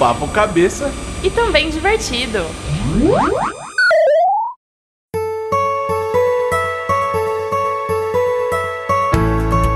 papo cabeça e também divertido.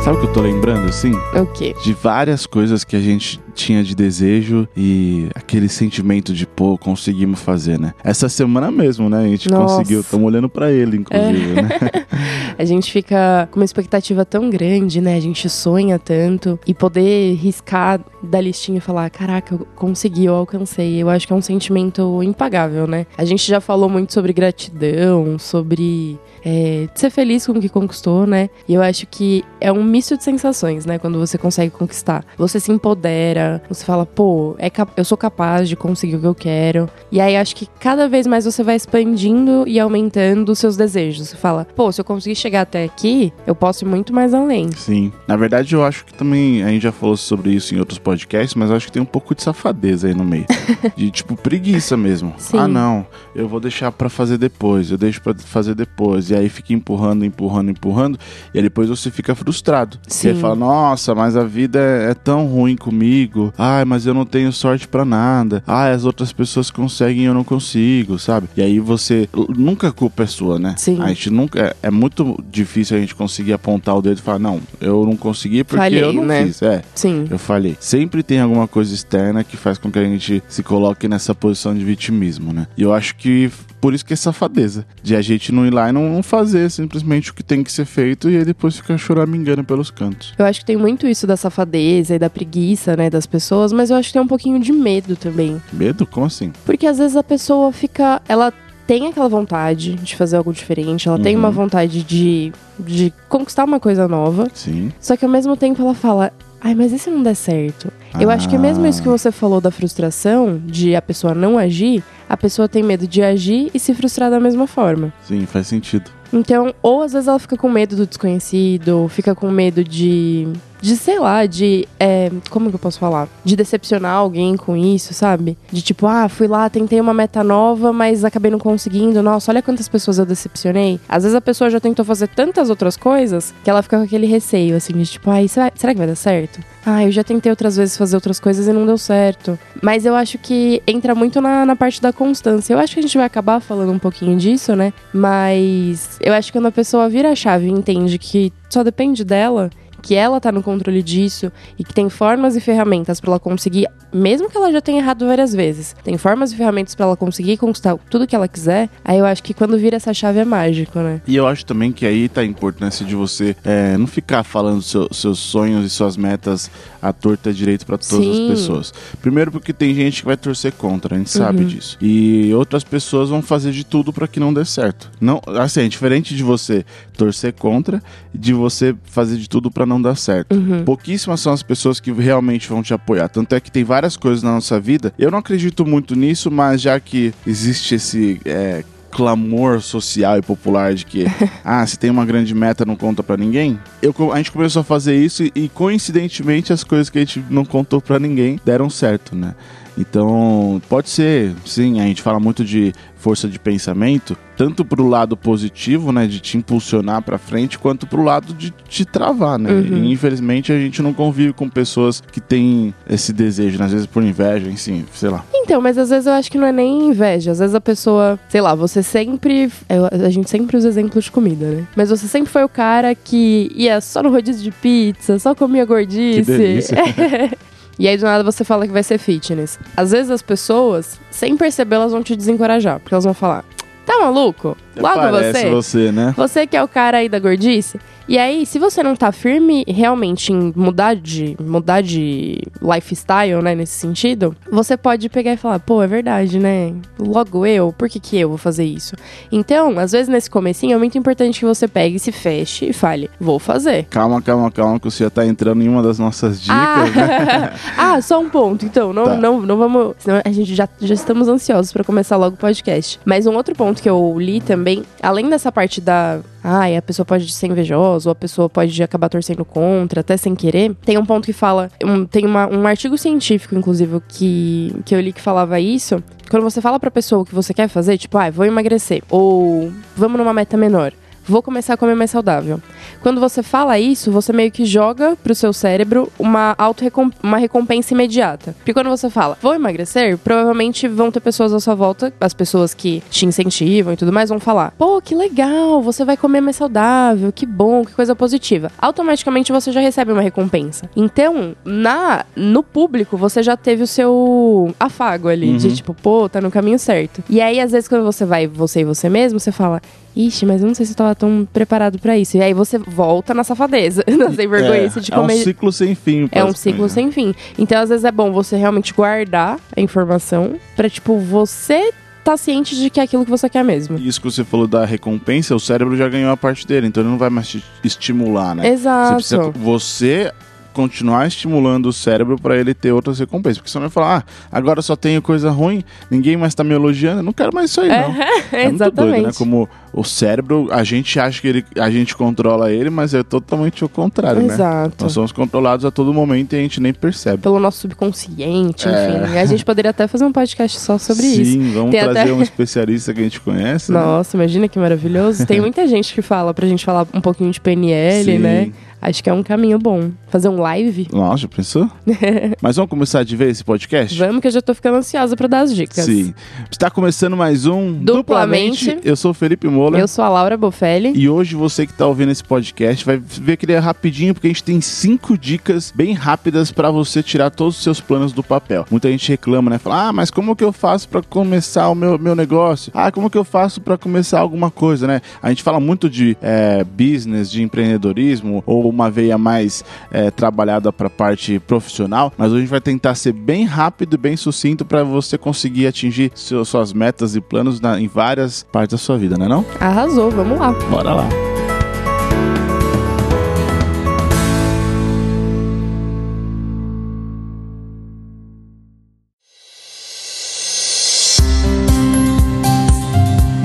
Sabe o que eu tô lembrando, assim? O quê? De várias coisas que a gente tinha de desejo e aquele sentimento de, pô, conseguimos fazer, né? Essa semana mesmo, né? A gente Nossa. conseguiu. Estamos olhando pra ele, inclusive, né? A gente fica com uma expectativa tão grande, né? A gente sonha tanto. E poder riscar da listinha e falar: caraca, eu consegui, eu alcancei. Eu acho que é um sentimento impagável, né? A gente já falou muito sobre gratidão, sobre é, ser feliz com o que conquistou, né? E eu acho que é um misto de sensações, né? Quando você consegue conquistar. Você se empodera, você fala, pô, é eu sou capaz de conseguir o que eu quero. E aí acho que cada vez mais você vai expandindo e aumentando os seus desejos. Você fala, pô, se eu conseguir chegar até aqui, eu posso ir muito mais além. Sim. Na verdade, eu acho que também. A gente já falou sobre isso em outros podcasts, mas eu acho que tem um pouco de safadeza aí no meio. de tipo, preguiça mesmo. Sim. Ah, não. Eu vou deixar pra fazer depois. Eu deixo pra fazer depois. E aí fica empurrando, empurrando, empurrando. E aí depois você fica frustrado. Sim. E aí fala, nossa, mas a vida é, é tão ruim comigo. Ai, mas eu não tenho sorte pra nada. Ai, as outras pessoas conseguem e eu não consigo, sabe? E aí você. Nunca a culpa é sua, né? Sim. A gente nunca. É, é muito difícil a gente conseguir apontar o dedo e falar, não, eu não consegui porque Falhei, eu não né? fiz. É. Sim. Eu falei. Sempre tem alguma coisa externa que faz com que a gente se coloque nessa posição de vitimismo, né? E eu acho que por isso que é safadeza. De a gente não ir lá e não fazer simplesmente o que tem que ser feito e aí depois ficar choramingando pelos cantos. Eu acho que tem muito isso da safadeza e da preguiça, né, das pessoas, mas eu acho que tem um pouquinho de medo também. Medo? Como assim? Porque às vezes a pessoa fica. Ela tem aquela vontade de fazer algo diferente, ela tem Uhum. uma vontade de, de conquistar uma coisa nova, Sim. só que ao mesmo tempo ela fala. Ai, mas e se não der certo? Eu acho que mesmo isso que você falou da frustração, de a pessoa não agir, a pessoa tem medo de agir e se frustrar da mesma forma. Sim, faz sentido. Então, ou às vezes ela fica com medo do desconhecido, fica com medo de. De, sei lá, de. é, como que eu posso falar? De decepcionar alguém com isso, sabe? De tipo, ah, fui lá, tentei uma meta nova, mas acabei não conseguindo. Nossa, olha quantas pessoas eu decepcionei. Às vezes a pessoa já tentou fazer tantas outras coisas que ela fica com aquele receio, assim, de tipo, ai, será, será que vai dar certo? Ah, eu já tentei outras vezes fazer outras coisas e não deu certo. Mas eu acho que entra muito na, na parte da constância. Eu acho que a gente vai acabar falando um pouquinho disso, né? Mas eu acho que quando a pessoa vira a chave e entende que só depende dela, que ela tá no controle disso e que tem formas e ferramentas pra ela conseguir, mesmo que ela já tenha errado várias vezes, tem formas e ferramentas pra ela conseguir conquistar tudo que ela quiser, aí eu acho que quando vira essa chave é mágico, né? E eu acho também que aí tá a importância de você é, não ficar falando seu- seus sonhos e suas metas à torta direito pra todas Sim. as pessoas. Primeiro porque tem gente que vai torcer contra, a gente sabe Uhum. disso. E outras pessoas vão fazer de tudo pra que não dê certo. Não, assim, é diferente de você torcer contra e de você fazer de tudo pra não dar certo. Uhum. Pouquíssimas são as pessoas que realmente vão te apoiar. Tanto é que tem várias coisas na nossa vida. Eu não acredito muito nisso, mas já que existe esse é, clamor social e popular de que, ah, se tem uma grande meta, não conta pra ninguém. Eu, a gente começou a fazer isso e, e, coincidentemente, as coisas que a gente não contou pra ninguém deram certo, né? Então, pode ser, sim, a gente fala muito de força de pensamento, tanto pro lado positivo, né, de te impulsionar pra frente, quanto pro lado de te travar, né? Uhum. E, infelizmente a gente não convive com pessoas que têm esse desejo, né? às vezes por inveja, enfim, sei lá. Então, mas às vezes eu acho que não é nem inveja. Às vezes a pessoa, sei lá, você sempre. eu- a gente sempre usa exemplos de comida, né? Mas você sempre foi o cara que ia só no rodízio de pizza, só comia gordice. Que delícia. E aí do nada você fala que vai ser fitness. Às vezes as pessoas, sem perceber, elas vão te desencorajar. Porque elas vão falar: tá maluco? Logo Parece você. você, né? Você que é o cara aí da gordice. E aí, se você não tá firme realmente em mudar de, mudar de lifestyle, né, nesse sentido, você pode pegar e falar, pô, é verdade, né? Logo eu, por que que eu vou fazer isso? Então, às vezes nesse comecinho é muito importante que você pegue, se feche e fale, vou fazer. Calma, calma, calma, que você já tá entrando em uma das nossas dicas, né? ah, só um ponto. Então, não, Tá. não, não vamos. Senão a gente já, já estamos ansiosos pra começar logo o podcast. Mas um outro ponto que eu li também, além dessa parte da. Ai, a pessoa pode ser invejosa, ou a pessoa pode acabar torcendo contra, até sem querer. Tem um ponto que fala. um- tem uma- um artigo científico, inclusive, que, que eu li que falava isso. Quando você fala pra pessoa o que você quer fazer, tipo, ah, vou emagrecer, ou vamos numa meta menor. Vou começar a comer mais saudável. Quando você fala isso, você meio que joga pro seu cérebro uma auto uma recompensa imediata. Porque quando você fala, vou emagrecer, provavelmente vão ter pessoas à sua volta, as pessoas que te incentivam e tudo mais, vão falar: pô, que legal, você vai comer mais saudável, que bom, que coisa positiva. Automaticamente você já recebe uma recompensa. Então, na no público, você já teve o seu afago ali, uhum. de tipo, pô, tá no caminho certo. E aí, às vezes, quando você vai você e você mesmo, você fala, Ixi, mas eu não sei se eu tava tão preparado para isso. E aí você volta na safadeza, na sem vergonha é, de comer. É um ciclo sem fim. É um ciclo sem fim. Então, às vezes é bom você realmente guardar a informação pra, tipo, você tá ciente de que é aquilo que você quer mesmo. Isso que você falou da recompensa, o cérebro já ganhou a parte dele, então ele não vai mais te estimular, né? Exato. Você, precisa, você continuar estimulando o cérebro para ele ter outras recompensas. Porque senão vai falar, ah, agora só tenho coisa ruim, ninguém mais tá me elogiando, não quero mais isso aí, não. É, é muito doido, né? Como o cérebro, a gente acha que ele, a gente controla ele, mas é totalmente o contrário, Exato. né? Exato. Nós somos controlados a todo momento e a gente nem percebe. Pelo nosso subconsciente, é. enfim. A gente poderia até fazer um podcast só sobre Sim, isso. Sim, vamos Tem trazer até... um especialista que a gente conhece. Né? Nossa, né? imagina que maravilhoso. Tem muita gente que fala pra gente falar um pouquinho de PNL, Sim. né? Acho que é um caminho bom. Fazer um live. Nossa, pensou? Mas vamos começar de ver esse podcast? Vamos, que eu já tô ficando ansiosa pra dar as dicas. Sim. Está começando mais um Duplamente. Duplamente. Eu sou o Felipe Mola. Eu sou a Laura Bofelli. E hoje você que tá ouvindo esse podcast vai ver que ele é rapidinho, porque a gente tem cinco dicas bem rápidas para você tirar todos os seus planos do papel. Muita gente reclama, né? Fala, ah, mas como que eu faço para começar o meu, meu negócio? Ah, como que eu faço para começar alguma coisa, né? A gente fala muito de é, business, de empreendedorismo, ou uma veia mais é, trabalhada para a parte profissional, mas hoje a gente vai tentar ser bem rápido e bem sucinto para você conseguir atingir seu, suas metas e planos na, em várias partes da sua vida, né não? Arrasou, vamos lá. Bora lá.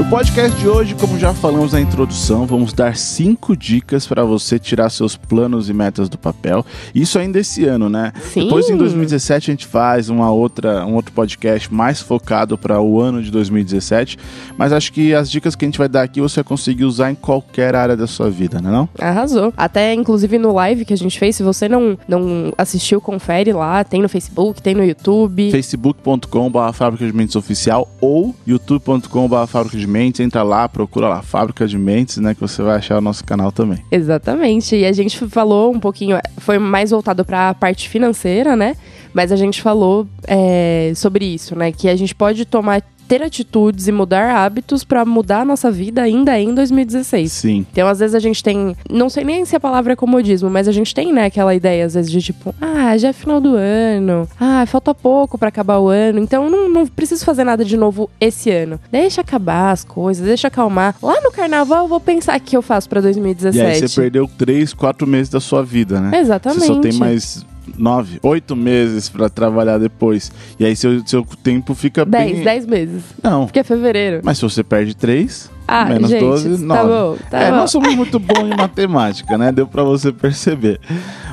Podcast de hoje, como já falamos na introdução, vamos dar cinco dicas para você tirar seus planos e metas do papel. Isso ainda esse ano, né? Sim. Depois em 2017 a gente faz uma outra, um outro podcast mais focado para o ano de 2017. Mas acho que as dicas que a gente vai dar aqui você vai conseguir usar em qualquer área da sua vida, né? Não? Arrasou. Até inclusive no live que a gente fez, se você não, não assistiu, confere lá. Tem no Facebook, tem no YouTube. facebook.com.br Fábrica de Mentes Oficial ou youtube.com.br Fábrica de Mentes Mentes, entra lá, procura lá Fábrica de Mentes, né, que você vai achar o nosso canal também. Exatamente. E a gente falou um pouquinho, foi mais voltado para a parte financeira, né? Mas a gente falou é, sobre isso, né? Que a gente pode tomar ter atitudes e mudar hábitos para mudar a nossa vida ainda em 2016. Sim. Então, às vezes a gente tem, não sei nem se a palavra é comodismo, mas a gente tem, né, aquela ideia às vezes de tipo, ah, já é final do ano. Ah, falta pouco para acabar o ano. Então, não, não preciso fazer nada de novo esse ano. Deixa acabar as coisas, deixa acalmar. Lá no carnaval eu vou pensar o que eu faço para 2017. E aí você perdeu três, quatro meses da sua vida, né? Exatamente. Você só tem mais nove, oito meses para trabalhar depois. E aí seu, seu tempo fica dez, bem... Dez meses. Não. Porque é fevereiro. Mas se você perde três... Ah, menos gente, 12, 9. Tá bom, tá é, bom. nós somos muito bons em matemática, né? Deu para você perceber.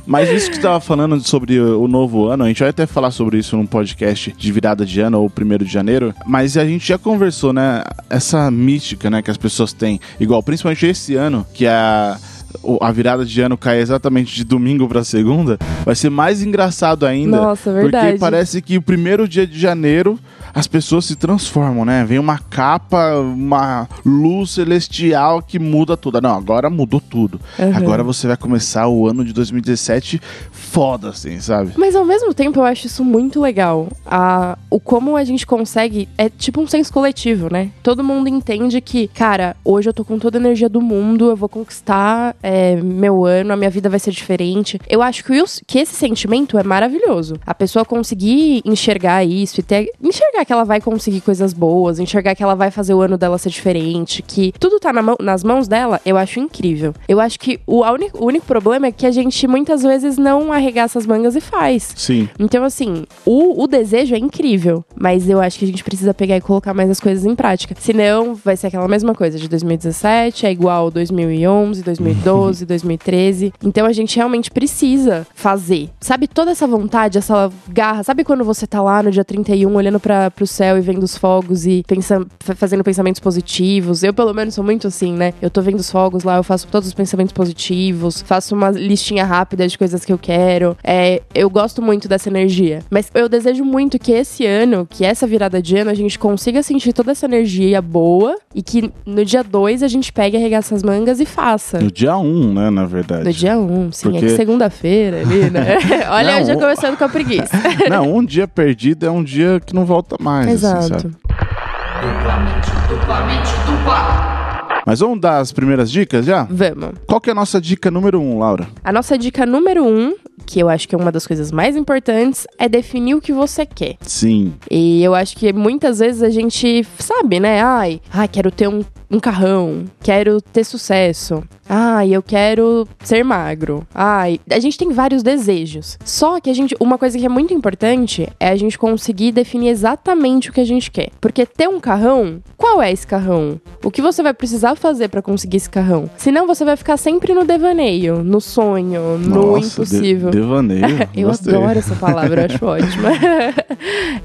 Mas isso que você tava falando sobre o novo ano, a gente vai até falar sobre isso num podcast de virada de ano ou primeiro de janeiro, mas a gente já conversou, né? Essa mística, né, que as pessoas têm, igual principalmente esse ano, que é a virada de ano cai exatamente de domingo para segunda, vai ser mais engraçado ainda. Nossa, verdade. Porque parece que o primeiro dia de janeiro as pessoas se transformam, né? Vem uma capa, uma luz celestial que muda tudo. Não, agora mudou tudo. Uhum. Agora você vai começar o ano de 2017 foda, assim, sabe? Mas ao mesmo tempo eu acho isso muito legal. A, o como a gente consegue. É tipo um senso coletivo, né? Todo mundo entende que, cara, hoje eu tô com toda a energia do mundo, eu vou conquistar é, meu ano, a minha vida vai ser diferente. Eu acho que, que esse sentimento é maravilhoso. A pessoa conseguir enxergar isso e ter. enxergar que ela vai conseguir coisas boas, enxergar que ela vai fazer o ano dela ser diferente, que tudo tá na mão, nas mãos dela, eu acho incrível. Eu acho que o, único, o único problema é que a gente muitas vezes não arregaça as mangas e faz. Sim. Então, assim, o, o desejo é incrível, mas eu acho que a gente precisa pegar e colocar mais as coisas em prática. Senão, vai ser aquela mesma coisa de 2017, é igual 2011, 2010. 2012, 2013. Então a gente realmente precisa fazer. Sabe toda essa vontade, essa garra? Sabe quando você tá lá no dia 31 olhando para pro céu e vendo os fogos e pensando, fazendo pensamentos positivos? Eu, pelo menos, sou muito assim, né? Eu tô vendo os fogos lá, eu faço todos os pensamentos positivos, faço uma listinha rápida de coisas que eu quero. É, eu gosto muito dessa energia. Mas eu desejo muito que esse ano, que essa virada de ano, a gente consiga sentir toda essa energia boa e que no dia 2 a gente pegue, arregaça as mangas e faça. No dia 1, um, né, na verdade. No dia 1, um, sim. Porque... É que segunda-feira ali, né? Olha, não, eu já começando com a preguiça. não, um dia perdido é um dia que não volta mais. Assim, Exato. Assim, duplamente, duplamente, dupla. Mas vamos dar as primeiras dicas já? Vamos. Qual que é a nossa dica número um, Laura? A nossa dica número um que eu acho que é uma das coisas mais importantes, é definir o que você quer. Sim. E eu acho que muitas vezes a gente sabe, né? Ai, ai quero ter um, um carrão, quero ter sucesso. Ai, eu quero ser magro. Ai, a gente tem vários desejos. Só que a gente, uma coisa que é muito importante é a gente conseguir definir exatamente o que a gente quer. Porque ter um carrão, qual é esse carrão? O que você vai precisar fazer para conseguir esse carrão? Senão você vai ficar sempre no devaneio, no sonho, no Nossa, impossível. De devaneio. eu Gostei. adoro essa palavra, eu acho ótima.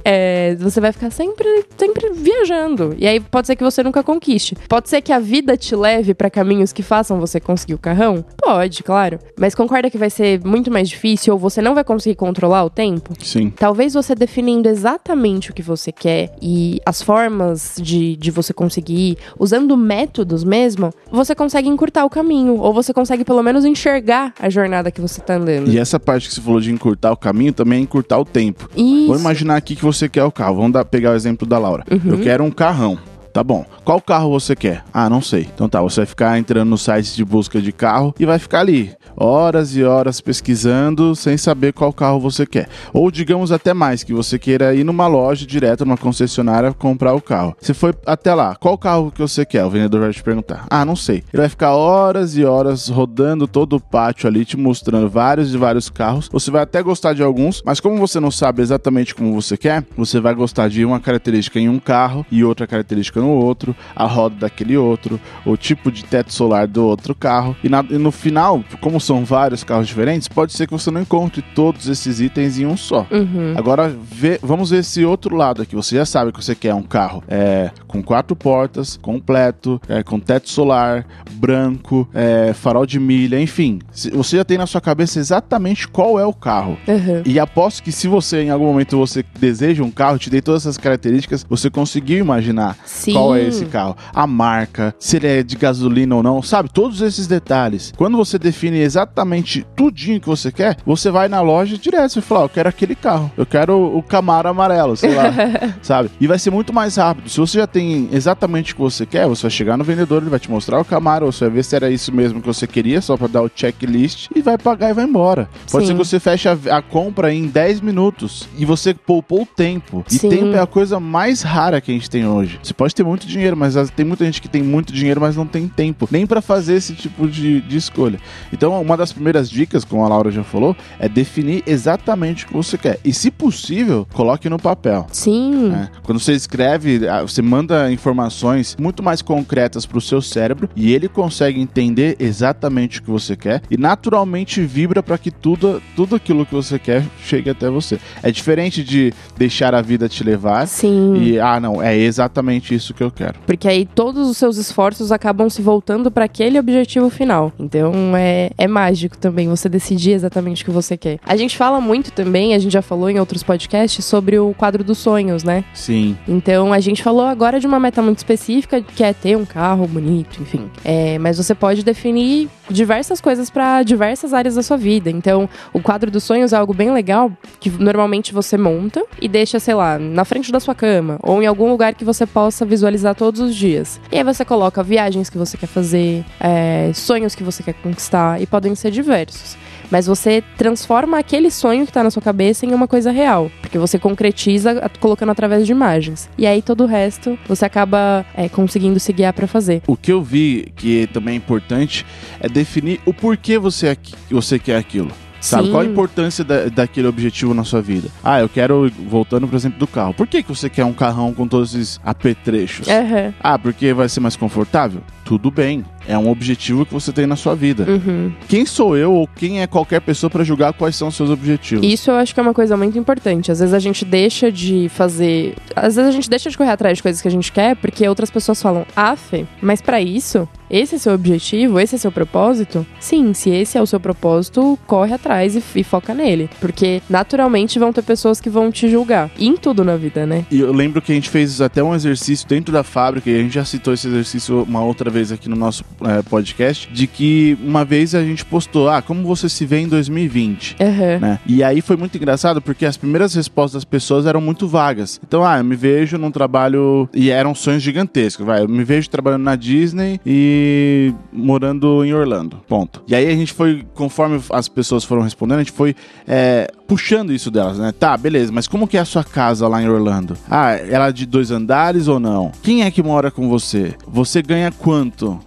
é, você vai ficar sempre, sempre viajando. E aí pode ser que você nunca conquiste. Pode ser que a vida te leve para caminhos que façam você conseguir o carrão? Pode, claro. Mas concorda que vai ser muito mais difícil ou você não vai conseguir controlar o tempo? Sim. Talvez você definindo exatamente o que você quer e as formas de, de você conseguir, usando métodos mesmo, você consegue encurtar o caminho. Ou você consegue pelo menos enxergar a jornada que você tá andando. E essa parte que você falou de encurtar o caminho também é encurtar o tempo. Isso. Vamos imaginar aqui que você quer o carro. Vamos dar, pegar o exemplo da Laura. Uhum. Eu quero um carrão. Tá bom. Qual carro você quer? Ah, não sei. Então tá, você vai ficar entrando no site de busca de carro e vai ficar ali horas e horas pesquisando sem saber qual carro você quer. Ou digamos até mais, que você queira ir numa loja direto, numa concessionária, comprar o carro. Você foi até lá, qual carro que você quer? O vendedor vai te perguntar. Ah, não sei. Ele vai ficar horas e horas rodando todo o pátio ali, te mostrando vários e vários carros. Você vai até gostar de alguns, mas como você não sabe exatamente como você quer, você vai gostar de uma característica em um carro e outra característica no outro, a roda daquele outro, o tipo de teto solar do outro carro. E, na, e no final, como são vários carros diferentes, pode ser que você não encontre todos esses itens em um só. Uhum. Agora, vê, vamos ver esse outro lado aqui. Você já sabe que você quer um carro é, com quatro portas, completo, é, com teto solar, branco, é, farol de milha, enfim. Você já tem na sua cabeça exatamente qual é o carro. Uhum. E aposto que se você, em algum momento, você deseja um carro, te dei todas essas características, você conseguiu imaginar Sim. Qual é esse carro. A marca, se ele é de gasolina ou não, sabe? Todos esses detalhes. Quando você define exatamente tudinho que você quer, você vai na loja direto e fala, oh, eu quero aquele carro. Eu quero o Camaro amarelo, sei lá, sabe? E vai ser muito mais rápido. Se você já tem exatamente o que você quer, você vai chegar no vendedor, ele vai te mostrar o Camaro, você vai ver se era isso mesmo que você queria, só para dar o checklist e vai pagar e vai embora. Pode Sim. ser que você feche a, a, compra em 10 minutos e você poupou o tempo. E Sim. tempo é a coisa mais rara que a gente tem hoje. Você pode ter muito dinheiro, mas tem muita gente que tem muito dinheiro, mas não tem tempo nem para fazer esse tipo de, de escolha. Então, uma das primeiras dicas, como a Laura já falou, é definir exatamente o que você quer. E, se possível, coloque no papel. Sim. Né? Quando você escreve, você manda informações muito mais concretas para o seu cérebro e ele consegue entender exatamente o que você quer e naturalmente vibra para que tudo, tudo aquilo que você quer chegue até você. É diferente de deixar a vida te levar Sim. e, ah, não, é exatamente isso que eu quero. Porque aí todos os seus esforços acabam se voltando para aquele objetivo final. Então é, é mágico também você decidir exatamente o que você quer. A gente fala muito também, a gente já falou em outros podcasts, sobre o quadro dos sonhos, né? Sim. Então a gente falou agora de uma meta muito específica, que é ter um carro bonito, enfim. É, mas você pode definir diversas coisas para diversas áreas da sua vida. Então, o quadro dos sonhos é algo bem legal que normalmente você monta e deixa, sei lá, na frente da sua cama ou em algum lugar que você possa visualizar todos os dias. E aí você coloca viagens que você quer fazer, é, sonhos que você quer conquistar e podem ser diversos mas você transforma aquele sonho que tá na sua cabeça em uma coisa real, porque você concretiza colocando através de imagens. E aí todo o resto você acaba é, conseguindo se guiar para fazer. O que eu vi que também é importante é definir o porquê você, é você quer aquilo. Sabe? Sim. Qual a importância da, daquele objetivo na sua vida? Ah, eu quero, voltando por exemplo do carro. Por que, que você quer um carrão com todos esses apetrechos? Uhum. Ah, porque vai ser mais confortável? Tudo bem. É um objetivo que você tem na sua vida. Uhum. Quem sou eu ou quem é qualquer pessoa pra julgar quais são os seus objetivos? Isso eu acho que é uma coisa muito importante. Às vezes a gente deixa de fazer. Às vezes a gente deixa de correr atrás de coisas que a gente quer porque outras pessoas falam, ah, Fê, mas pra isso, esse é seu objetivo, esse é seu propósito? Sim, se esse é o seu propósito, corre atrás e, e foca nele. Porque naturalmente vão ter pessoas que vão te julgar. E em tudo na vida, né? E eu lembro que a gente fez até um exercício dentro da fábrica, e a gente já citou esse exercício uma outra vez aqui no nosso é, podcast, de que uma vez a gente postou, ah, como você se vê em 2020? Uhum. Né? E aí foi muito engraçado porque as primeiras respostas das pessoas eram muito vagas. Então, ah, eu me vejo num trabalho. E eram sonhos gigantescos, vai. Eu me vejo trabalhando na Disney e morando em Orlando. Ponto. E aí a gente foi, conforme as pessoas foram respondendo, a gente foi é, puxando isso delas, né? Tá, beleza, mas como que é a sua casa lá em Orlando? Ah, ela é de dois andares ou não? Quem é que mora com você? Você ganha quanto?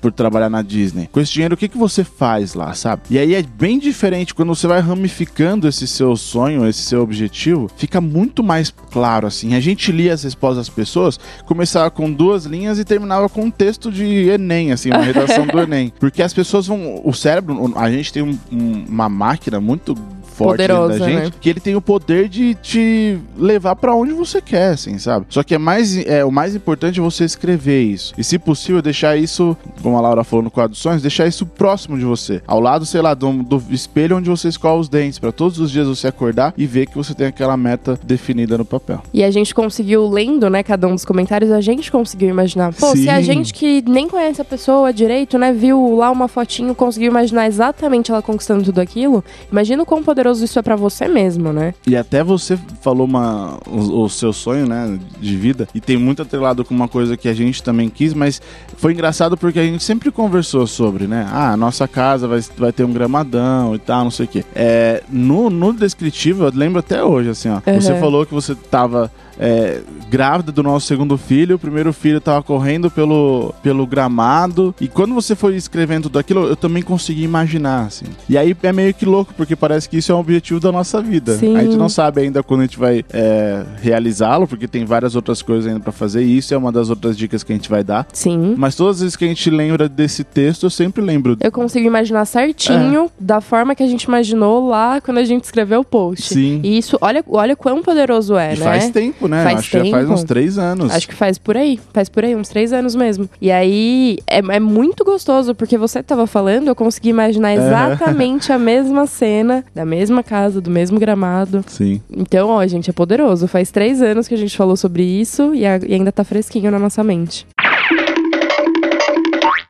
Por trabalhar na Disney. Com esse dinheiro, o que, que você faz lá, sabe? E aí é bem diferente quando você vai ramificando esse seu sonho, esse seu objetivo, fica muito mais claro assim. A gente lia as respostas das pessoas, começava com duas linhas e terminava com um texto de Enem, assim, uma redação do Enem. Porque as pessoas vão. O cérebro, a gente tem um, um, uma máquina muito forte Poderosa, da gente, né? que ele tem o poder de te levar pra onde você quer, assim, sabe? Só que é mais é o mais importante é você escrever isso. E se possível deixar isso, como a Laura falou no quadro dos sonhos, deixar isso próximo de você, ao lado, sei lá, do, do espelho onde você escova os dentes, pra todos os dias você acordar e ver que você tem aquela meta definida no papel. E a gente conseguiu, lendo, né, cada um dos comentários, a gente conseguiu imaginar. Pô, se a Sim. gente que nem conhece a pessoa direito, né, viu lá uma fotinho, conseguiu imaginar exatamente ela conquistando tudo aquilo, imagina o quão poderoso isso é pra você mesmo, né? E até você falou uma, o, o seu sonho, né, de vida, e tem muito atrelado com uma coisa que a gente também quis, mas foi engraçado porque a gente sempre conversou sobre, né? Ah, a nossa casa vai, vai ter um gramadão e tal, não sei o quê. É, no, no descritivo, eu lembro até hoje, assim, ó. Uhum. Você falou que você tava é, grávida do nosso segundo filho, o primeiro filho tava correndo pelo, pelo gramado, e quando você foi escrevendo tudo aquilo, eu também consegui imaginar, assim. E aí é meio que louco, porque parece que isso é um objetivo da nossa vida. Sim. A gente não sabe ainda quando a gente vai é, realizá-lo, porque tem várias outras coisas ainda pra fazer, e isso é uma das outras dicas que a gente vai dar. Sim. Mas todas as vezes que a gente lembra desse texto, eu sempre lembro. Eu consigo imaginar certinho da forma que a gente imaginou lá quando a gente escreveu o post. Sim. E isso, olha, olha quão poderoso é, E né? faz tempo, né? Faz Acho que já faz tempo. uns três anos. Acho que faz por aí, faz por aí, uns três anos mesmo. E aí é, é muito gostoso, porque você tava falando, eu consegui imaginar exatamente a mesma cena, da mesma casa, do mesmo gramado. Sim. Então, ó, gente, é poderoso. Faz três anos que a gente falou sobre isso e, a- e ainda tá fresquinho na nossa mente.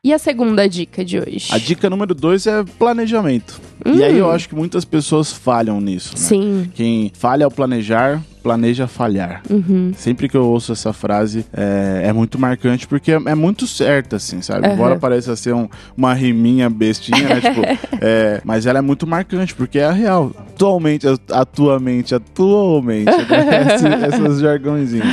E a segunda dica de hoje? A dica número dois é planejamento. E aí eu acho que muitas pessoas falham nisso, né? Sim. Quem falha ao planejar, planeja falhar. Uhum. Sempre que eu ouço essa frase, é, é muito marcante, porque é, é muito certa, assim, sabe? Aham. Embora pareça ser um- uma riminha bestinha, né? tipo, é, mas ela é muito marcante, porque é a real. Atualmente, atualmente, atualmente, né? Esse- essas jargõezinhos.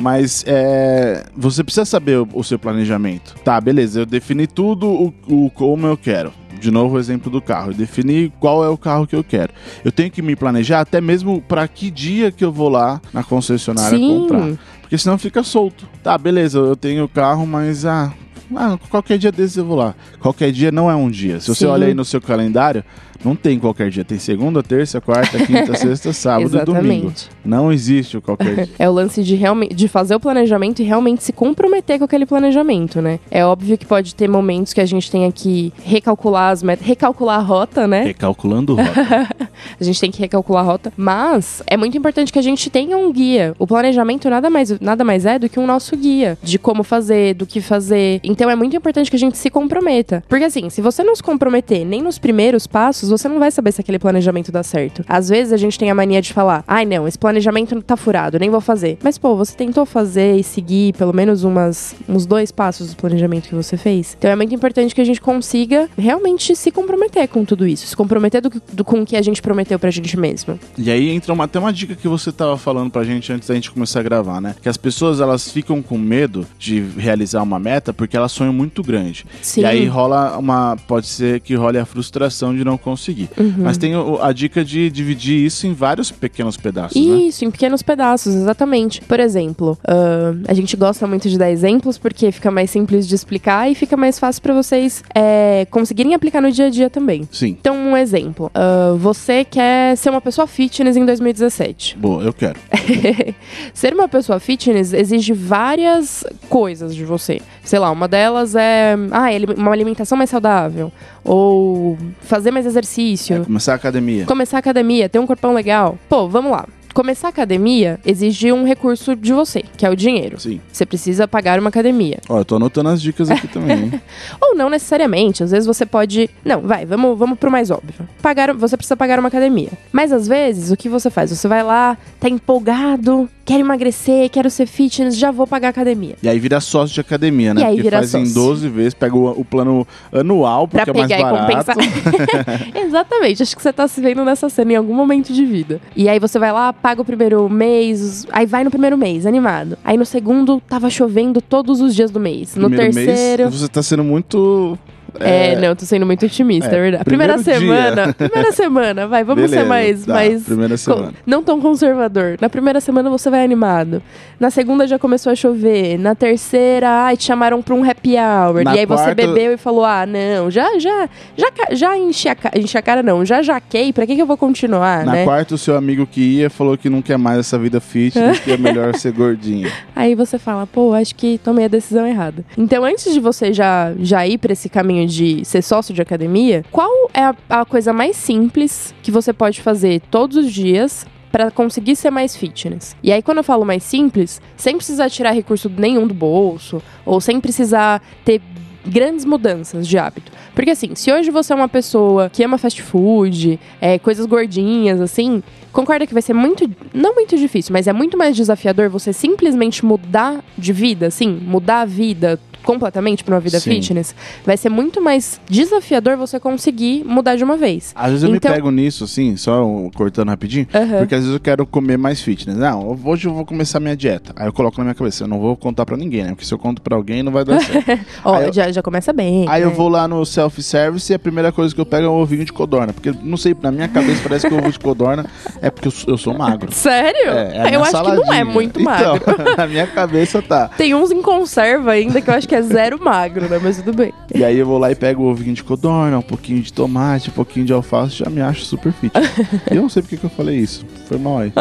Mas é, você precisa saber o, o seu planejamento. Tá, beleza, eu defini tudo o, o como eu quero. De novo, o exemplo do carro. Eu defini qual é o carro que eu quero. Eu tenho que me planejar até mesmo para que dia que eu vou lá na concessionária Sim. comprar. Porque senão fica solto. Tá, beleza, eu tenho o carro, mas ah, ah, qualquer dia desses eu vou lá. Qualquer dia não é um dia. Se você Sim. olha aí no seu calendário, não tem qualquer dia. Tem segunda, terça, quarta, quinta, sexta, sábado e domingo. Não existe o qualquer dia. É o lance de realmente de fazer o planejamento e realmente se comprometer com aquele planejamento, né? É óbvio que pode ter momentos que a gente tenha que recalcular as metas, recalcular a rota, né? Recalculando rota. A gente tem que recalcular a rota, mas é muito importante que a gente tenha um guia. O planejamento nada mais, nada mais é do que um nosso guia de como fazer, do que fazer. Então é muito importante que a gente se comprometa. Porque assim, se você não se comprometer nem nos primeiros passos, você não vai saber se aquele planejamento dá certo. Às vezes a gente tem a mania de falar: ai não, esse planejamento tá furado, nem vou fazer. Mas pô, você tentou fazer e seguir pelo menos umas, uns dois passos do planejamento que você fez. Então é muito importante que a gente consiga realmente se comprometer com tudo isso. Se comprometer do, do- com o que a gente prometeu prometeu pra gente mesmo. E aí entra uma, até uma dica que você tava falando pra gente antes da gente começar a gravar, né? Que as pessoas elas ficam com medo de realizar uma meta porque elas sonham muito grande. Sim. E aí rola uma. Pode ser que role a frustração de não conseguir. Uhum. Mas tem o- a dica de dividir isso em vários pequenos pedaços, né? Isso, em pequenos pedaços, exatamente. Por exemplo, ah, a gente gosta muito de dar exemplos porque fica mais simples de explicar e fica mais fácil pra vocês é, conseguirem aplicar no dia a dia também. Sim. Então, um exemplo. ah, você quer ser uma pessoa fitness em 2017. Boa, eu quero. Ser uma pessoa fitness exige várias coisas de você. Sei lá, uma delas é ah, uma alimentação mais saudável. Ou fazer mais exercício. É, começar a academia. Começar a academia, ter um corpão legal. Pô, vamos lá. Começar a academia exige um recurso de você, que é o dinheiro. Sim. Você precisa pagar uma academia. Ó, eu tô anotando as dicas aqui também, hein? Ou não necessariamente. Às vezes você pode. Não, vai, vamos, vamos pro mais óbvio. Pagar, você precisa pagar uma academia. Mas às vezes, o que você faz? Você vai lá, tá empolgado, quer emagrecer, quero ser fitness, já vou pagar academia. E aí vira sócio de academia, né? E aí porque vira faz em sócio. 12 vezes, pega o, o plano anual, Pra porque é mais pegar e barato. compensar. Exatamente, acho que você tá se vendo nessa cena em algum momento de vida. E aí você vai lá, paga o primeiro mês, aí vai no primeiro mês, animado. Aí no segundo, tava chovendo todos os dias do mês. No Primeiro terceiro. mês, você tá sendo muito. É, não, tô sendo muito otimista, é, É, verdade. Primeira semana, dia. primeira semana, vai, vamos Beleza, ser mais, tá, mais primeira semana. não tão conservador. Na primeira semana você vai animado. Na segunda já começou a chover. Na terceira, ai, te chamaram pra um happy hour. Na e aí você bebeu e falou: "Ah, não, já já já já enchi a, ca- enchi a cara não, já jaquei, pra que que eu vou continuar, Na né?" quarta, o seu amigo que ia falou que não quer mais essa vida fitness, que é melhor ser gordinho. Aí você fala, pô, acho que tomei a decisão errada. Então, antes de você já, já ir pra esse caminho de ser sócio de academia, qual é a, a coisa mais simples que você pode fazer todos os dias pra conseguir ser mais fitness? E aí, quando eu falo mais simples, sem precisar tirar recurso nenhum do bolso, ou sem precisar ter grandes mudanças de hábito. Porque assim, se hoje você é uma pessoa que ama fast food, é, coisas gordinhas, assim, concorda que vai ser muito, não muito difícil, mas é muito mais desafiador você simplesmente mudar de vida, assim, mudar a vida completamente pra uma vida Sim. fitness, vai ser muito mais desafiador você conseguir mudar de uma vez. Às vezes eu Então- me pego nisso, assim, só cortando rapidinho, Aham. porque às vezes eu quero comer mais fitness. Não, hoje eu vou começar minha dieta. Aí eu coloco na minha cabeça, eu não vou contar pra ninguém, né? Porque se eu conto pra alguém, não vai dar certo. Ó, eu- já, já começa bem. Aí eu né? vou lá no self-service e a primeira coisa que eu pego é um ovinho de codorna. Porque, não sei, na minha cabeça parece que o ovo de codorna é porque eu sou, eu sou magro. Sério? É, é eu acho que não é saladinha. muito então, magro. na minha cabeça tá. Tem uns em conserva ainda que eu acho que é zero magro, né? Mas tudo bem. E aí eu vou lá e pego o ovinho de codorna, um pouquinho de tomate, um pouquinho de alface, já me acho super fit. eu não sei porque que eu falei isso. Foi mal aí.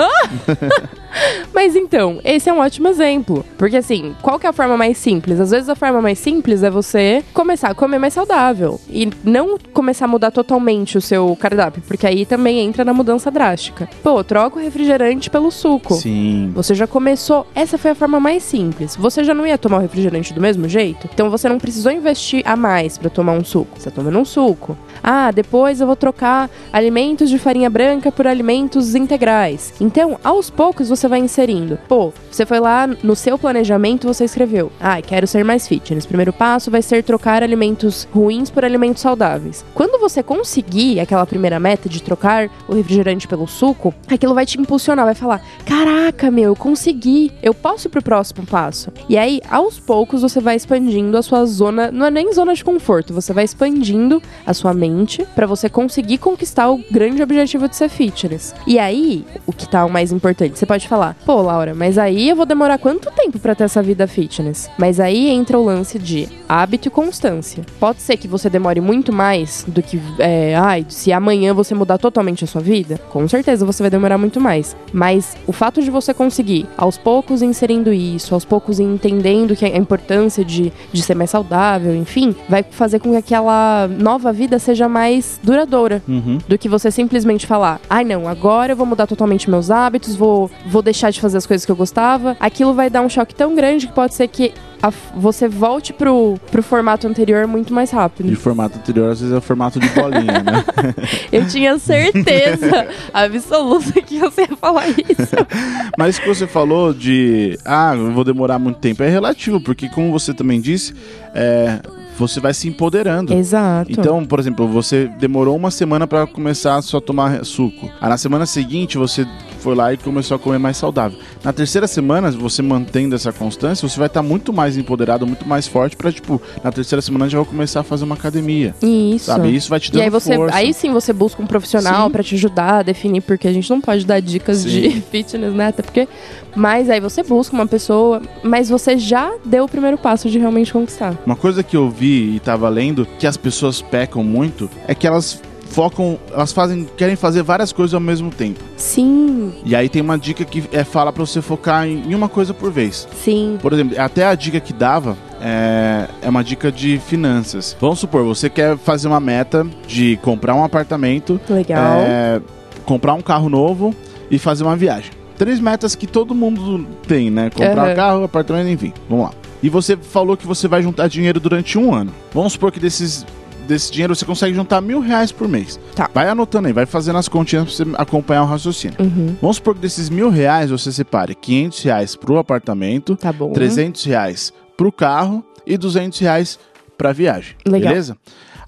Mas então, esse é um ótimo exemplo. Porque assim, qual que é a forma mais simples? Às vezes a forma mais simples é você começar a comer mais saudável. E não começar a mudar totalmente o seu cardápio. Porque aí também entra na mudança drástica. Pô, troca o refrigerante pelo suco. Sim. Você já começou. Essa foi a forma mais simples. Você já não ia tomar o refrigerante do mesmo jeito? Então você não precisou investir a mais pra tomar um suco. Você tá tomando um suco. Ah, depois eu vou trocar alimentos de farinha branca por alimentos integrais. Então, aos poucos você vai inserindo. Pô, você foi lá no seu planejamento, você escreveu: "Ah, quero ser mais fitness". Primeiro passo vai ser trocar alimentos ruins por alimentos saudáveis. Quando você conseguir aquela primeira meta de trocar o refrigerante pelo suco, aquilo vai te impulsionar, vai falar: "Caraca, meu, eu consegui. Eu posso ir pro próximo passo". E aí, aos poucos você vai expandindo a sua zona, não é nem zona de conforto, você vai expandindo a sua mente pra você conseguir conquistar o grande objetivo de ser fitness. E aí, o que tá o mais importante, você pode falar: "Pô, Laura, mas aí eu vou demorar quanto tempo pra ter essa vida fitness?". Mas aí entra o lance de hábito e constância. Pode ser que você demore muito mais do que, é, ai, se amanhã você mudar totalmente a sua vida, com certeza você vai demorar muito mais. Mas o fato de você conseguir, aos poucos, inserindo isso, aos poucos entendendo que a importância de, de ser mais saudável, enfim, vai fazer com que aquela nova vida seja mais duradoura Uhum. do que você simplesmente falar, ai não, agora eu vou mudar totalmente meus hábitos, vou, vou deixar de fazer as coisas que eu gostava. Aquilo vai dar um choque tão grande que pode ser que a- você volte pro, pro formato anterior muito mais rápido. formato anterior, às vezes é o formato de bolinha, né? Eu tinha certeza absoluta que você ia falar isso. Mas que você falou de, ah, eu vou demorar muito tempo, é relativo, porque como você também disse, é, você vai se empoderando. Exato. Então, por exemplo, você demorou uma semana para começar a só tomar suco. Aí na semana seguinte você foi lá e começou a comer mais saudável. Na terceira semana, você mantendo essa constância, você vai estar muito mais empoderado, muito mais forte para tipo, na terceira semana já vai começar a fazer uma academia. Isso. Sabe? Isso vai te dando E aí você, força. aí sim você busca um profissional pra te ajudar a definir, porque a gente não pode dar dicas Sim. de fitness, né? Até porque. Mas aí você busca uma pessoa, mas você já deu o primeiro passo de realmente conquistar. Uma coisa que eu vi e tava lendo que as pessoas pecam muito é que elas focam, elas fazem, querem fazer várias coisas ao mesmo tempo. Sim, E aí tem uma dica que é fala para você focar em uma coisa por vez. sim. Por exemplo, até a dica que dava é, é uma dica de finanças. Vamos supor, você quer fazer uma meta de comprar um apartamento, Legal. é, comprar um carro novo e fazer uma viagem. Três metas que todo mundo tem, né? Comprar Aham. carro, apartamento, enfim. Vamos lá. E você falou que você vai juntar dinheiro durante um ano. Vamos supor que desses, desse dinheiro você consegue juntar mil reais por mês. Tá. Vai anotando aí, vai fazendo as continhas pra você acompanhar o raciocínio. Uhum. Vamos supor que desses mil reais você separe 500 reais pro apartamento, Tá bom. 300 reais pro carro e 200 reais pra viagem. Legal. Beleza?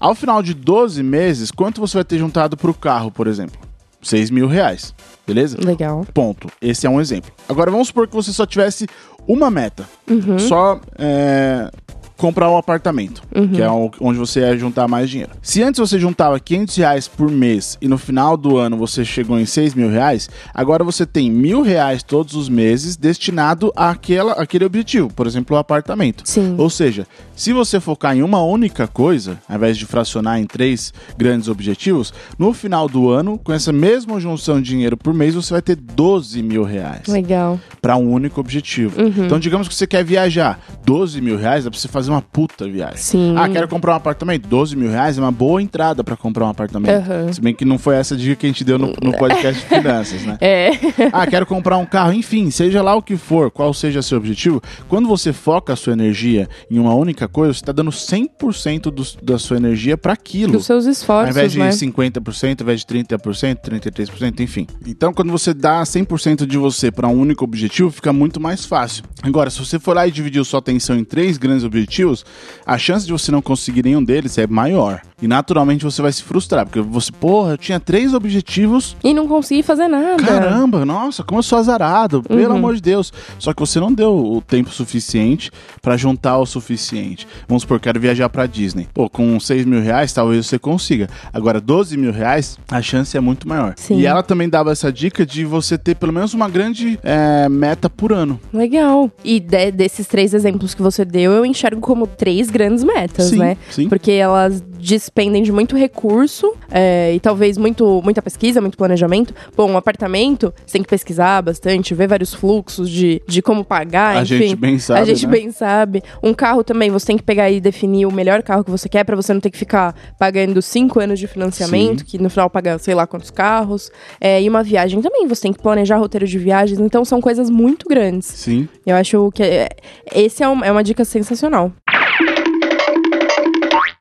Ao final de 12 meses, quanto você vai ter juntado pro carro, por exemplo? 6 mil reais. Beleza? Legal. Ponto. Esse é um exemplo. Agora vamos supor que você só tivesse uma meta. Uhum. Só é, comprar um apartamento, que é o- onde você ia juntar mais dinheiro. Se antes você juntava 500 reais por mês e no final do ano você chegou em 6 mil reais, agora você tem mil reais todos os meses destinado àquela, àquele objetivo, por exemplo, o apartamento. Sim. Ou seja, se você focar em uma única coisa, ao invés de fracionar em três grandes objetivos, no final do ano, com essa mesma junção de dinheiro por mês, você vai ter 12 mil reais Legal. para um único objetivo. Uhum. Então, digamos que você quer viajar 12 mil reais, dá pra você fazer uma puta viagem. Sim. Ah, quero comprar um apartamento. 12 mil reais é uma boa entrada para comprar um apartamento. Aham. Se bem que não foi essa dica que a gente deu no, no podcast de finanças, né? É. Ah, quero comprar um carro. Enfim, seja lá o que for, qual seja seu objetivo, quando você foca a sua energia em uma única coisa, você tá dando 100% do, da sua energia para aquilo. Dos seus Ao esforços, invés de né? 50%, ao invés de 30%, 33%, enfim. Então, quando você dá 100% de você para um único objetivo, fica muito mais fácil. Agora, se você for lá e dividir sua atenção em três grandes objetivos, a chance de você não conseguir nenhum deles é maior. E naturalmente você vai se frustrar, porque você, porra, eu tinha três objetivos E não consegui fazer nada. Caramba, nossa, como eu sou azarado, pelo Uhum. amor de Deus. Só que você não deu o tempo suficiente pra juntar o suficiente. Vamos supor, quero viajar pra Disney. Pô, com 6 mil reais, talvez você consiga. Agora, 12 mil reais, a chance é muito maior. Sim. E ela também dava essa dica de você ter pelo menos uma grande é, meta por ano. Legal. E de- desses três exemplos que você deu, eu enxergo como três grandes metas, Sim, né? sim. Porque elas despendem de muito recurso é, e talvez muito, muita pesquisa, muito planejamento. Bom, um apartamento, você tem que pesquisar bastante, ver vários fluxos de, de como pagar, a enfim. gente bem sabe. a gente né? bem sabe. Um carro também, você tem que pegar e definir o melhor carro que você quer pra você não ter que ficar pagando cinco anos de financiamento, Sim. que no final paga sei lá quantos carros. É, e uma viagem também, você tem que planejar roteiro de viagens. Então são coisas muito grandes. Sim. Eu acho que é, esse é, um- é uma dica sensacional.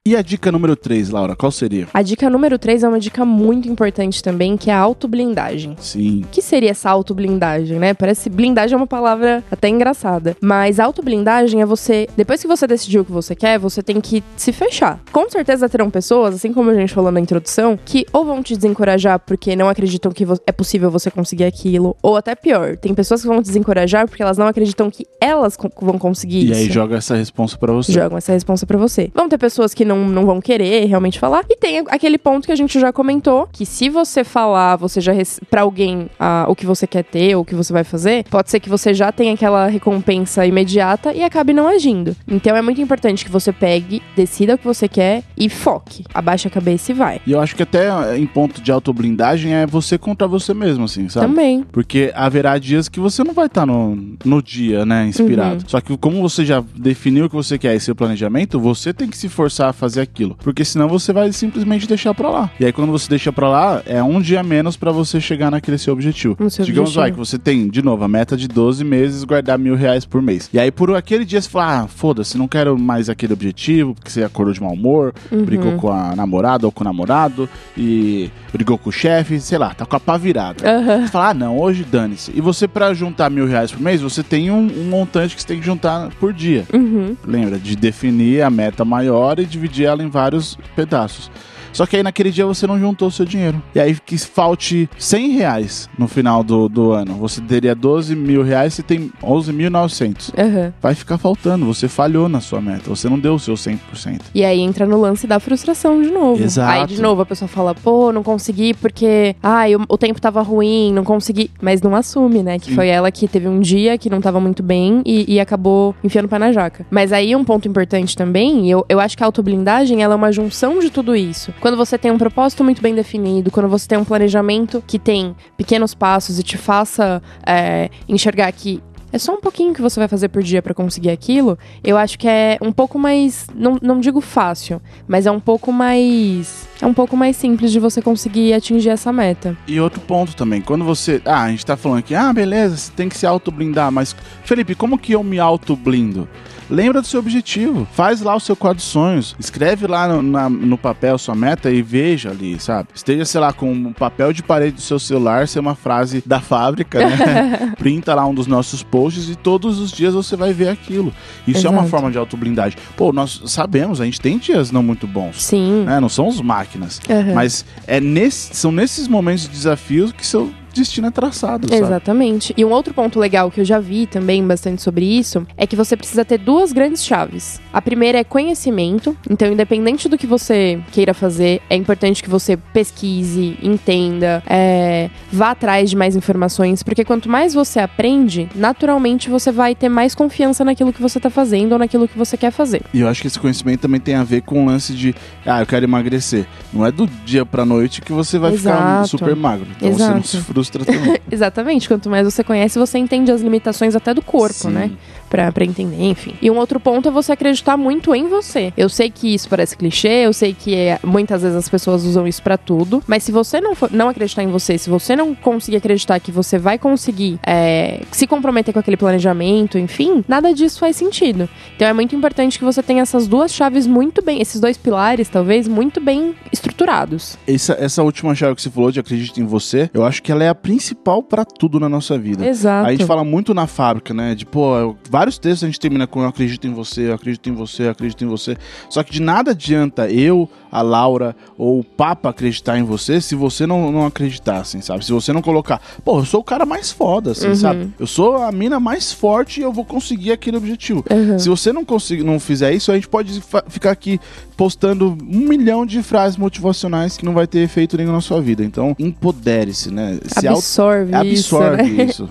E a dica número 3, Laura, qual seria? A dica número 3 é uma dica muito importante também, que é a autoblindagem. Sim. O que seria essa autoblindagem, né? Parece blindagem é uma palavra até engraçada. Mas autoblindagem é você, depois que você decidiu o que você quer, você tem que se fechar. Com certeza terão pessoas, assim como a gente falou na introdução, que ou vão te desencorajar porque não acreditam que é possível você conseguir aquilo, ou até pior, tem pessoas que vão te desencorajar porque elas não acreditam que elas vão conseguir E isso. aí joga essa responsa pra você. jogam essa responsa pra você. Vão ter pessoas que não, não vão querer realmente falar. E tem aquele ponto que a gente já comentou, que se você falar, você já pra alguém ah, o que você quer ter, ou o que você vai fazer, pode ser que você já tenha aquela recompensa imediata e acabe não agindo. Então é muito importante que você pegue, decida o que você quer e foque. Abaixa a cabeça e vai. E eu acho que até em ponto de autoblindagem é você contra você mesmo, assim, sabe? Também. Porque haverá dias que você não vai estar no, no dia, né, inspirado. Uhum. Só que como você já definiu o que você quer e seu planejamento, você tem que se forçar a fazer fazer aquilo. Porque senão você vai simplesmente deixar pra lá. E aí quando você deixa pra lá, é um dia menos pra você chegar naquele seu objetivo. Seu Digamos, objetivo. vai, que você tem, de novo, a meta de 12 meses guardar mil reais por mês. E aí por aquele dia você fala, ah, foda-se, não quero mais aquele objetivo, porque você acordou de mau humor, Uhum. brigou com a namorada ou com o namorado, e brigou com o chefe, sei lá, tá com a pá virada. Aham. Você fala, ah, não, hoje dane-se. E você, pra juntar mil reais por mês, você tem um, um montante que você tem que juntar por dia. Uhum. Lembra? De definir a meta maior e dividir ela em vários pedaços. Só que aí naquele dia você não juntou o seu dinheiro. E aí que falte 100 reais no final do, do ano. Você teria 12 mil reais e tem 11.900. Aham. Vai ficar faltando. Você falhou na sua meta. Você não deu o seu 100%. E aí entra no lance da frustração de novo. Exato. Aí de novo a pessoa fala, pô, não consegui porque, ai, o, o tempo tava ruim, não consegui. Mas não assume, né? Que Sim. foi ela que teve um dia que não tava muito bem e, e acabou enfiando o pé na jaca. Mas aí um ponto importante também, eu, eu acho que a autoblindagem ela é uma junção de tudo isso. Quando você tem um propósito muito bem definido, quando você tem um planejamento que tem pequenos passos e te faça é, enxergar que é só um pouquinho que você vai fazer por dia pra conseguir aquilo, eu acho que é um pouco mais, não, não digo fácil, mas é um pouco mais, é um pouco mais simples de você conseguir atingir essa meta. E outro ponto também, quando você. Ah, a gente tá falando aqui, ah, beleza, você tem que se auto-blindar, mas. Felipe, como que eu me auto-blindo? Lembra do seu objetivo. Faz lá o seu quadro de sonhos. Escreve lá no, na- no papel sua meta e veja ali, sabe? Esteja, sei lá, com um papel de parede do seu celular, ser uma frase da fábrica, né? Printa lá um dos nossos posts e todos os dias você vai ver aquilo. Isso é uma Exato. forma de autoblindagem. Pô, nós sabemos, a gente tem dias não muito bons. Sim. Né? Não somos máquinas. Aham. Mas é nesse, são nesses momentos de desafios que seu destino é traçado, sabe? Exatamente. E um outro ponto legal que eu já vi também bastante sobre isso é que você precisa ter duas grandes chaves. A primeira é conhecimento. Então, independente do que você queira fazer, é importante que você pesquise, entenda, é, vá atrás de mais informações, porque quanto mais você aprende, naturalmente você vai ter mais confiança naquilo que você tá fazendo ou naquilo que você quer fazer. E eu acho que esse conhecimento também tem a ver com o lance de, ah, eu quero emagrecer. Não é do dia pra noite que você vai ficar Exato. super magro. Então você não Exato. se frustra Exatamente. Quanto mais você conhece, você entende as limitações até do corpo, Sim. né? Pra, pra entender, enfim. E um outro ponto é você acreditar muito em você. Eu sei que isso parece clichê, eu sei que é- muitas vezes as pessoas usam isso pra tudo, mas se você não, for- não acreditar em você, se você não conseguir acreditar que você vai conseguir é, se comprometer com aquele planejamento, enfim, nada disso faz sentido. Então é muito importante que você tenha essas duas chaves muito bem, esses dois pilares, talvez, muito bem estruturados. Essa, essa última chave que você falou de acredite em você, eu acho que ela é a principal pra tudo na nossa vida. Exato. A gente fala muito na fábrica, né? De, pô, eu- vários textos a gente termina com eu acredito em você, eu acredito em você, eu acredito em você. Só que de nada adianta eu, a Laura ou o Papa acreditar em você se você não, não acreditar, assim, sabe? Se você não colocar, pô, eu sou o cara mais foda, assim, Uhum. sabe? Eu sou a mina mais forte e eu vou conseguir aquele objetivo. Uhum. Se você não conseguir, não fizer isso, a gente pode ficar aqui postando um milhão de frases motivacionais que não vai ter efeito nenhum na sua vida. Então, empodere-se, né? Se auto- Absorve, absorve isso, né? isso.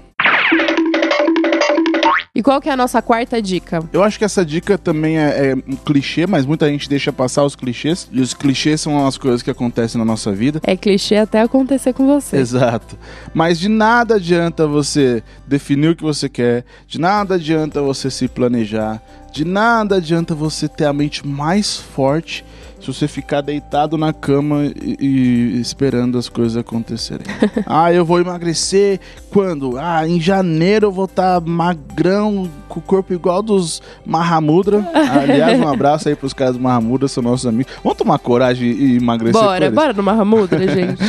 E qual que é a nossa quarta dica? Eu acho que essa dica também é, é um clichê, mas muita gente deixa passar os clichês. E os clichês são as coisas que acontecem na nossa vida. É clichê até acontecer com você. Exato. Mas de nada adianta você definir o que você quer, de nada adianta você se planejar, de nada adianta você ter a mente mais forte se você ficar deitado na cama e, e esperando as coisas acontecerem. ah, eu vou emagrecer quando? Ah, em janeiro eu vou estar magrão, com o corpo igual dos Mahamudra. Aliás, um abraço aí pros caras do Mahamudra, são nossos amigos. Vamos tomar coragem e emagrecer Bora, bora no Mahamudra, gente.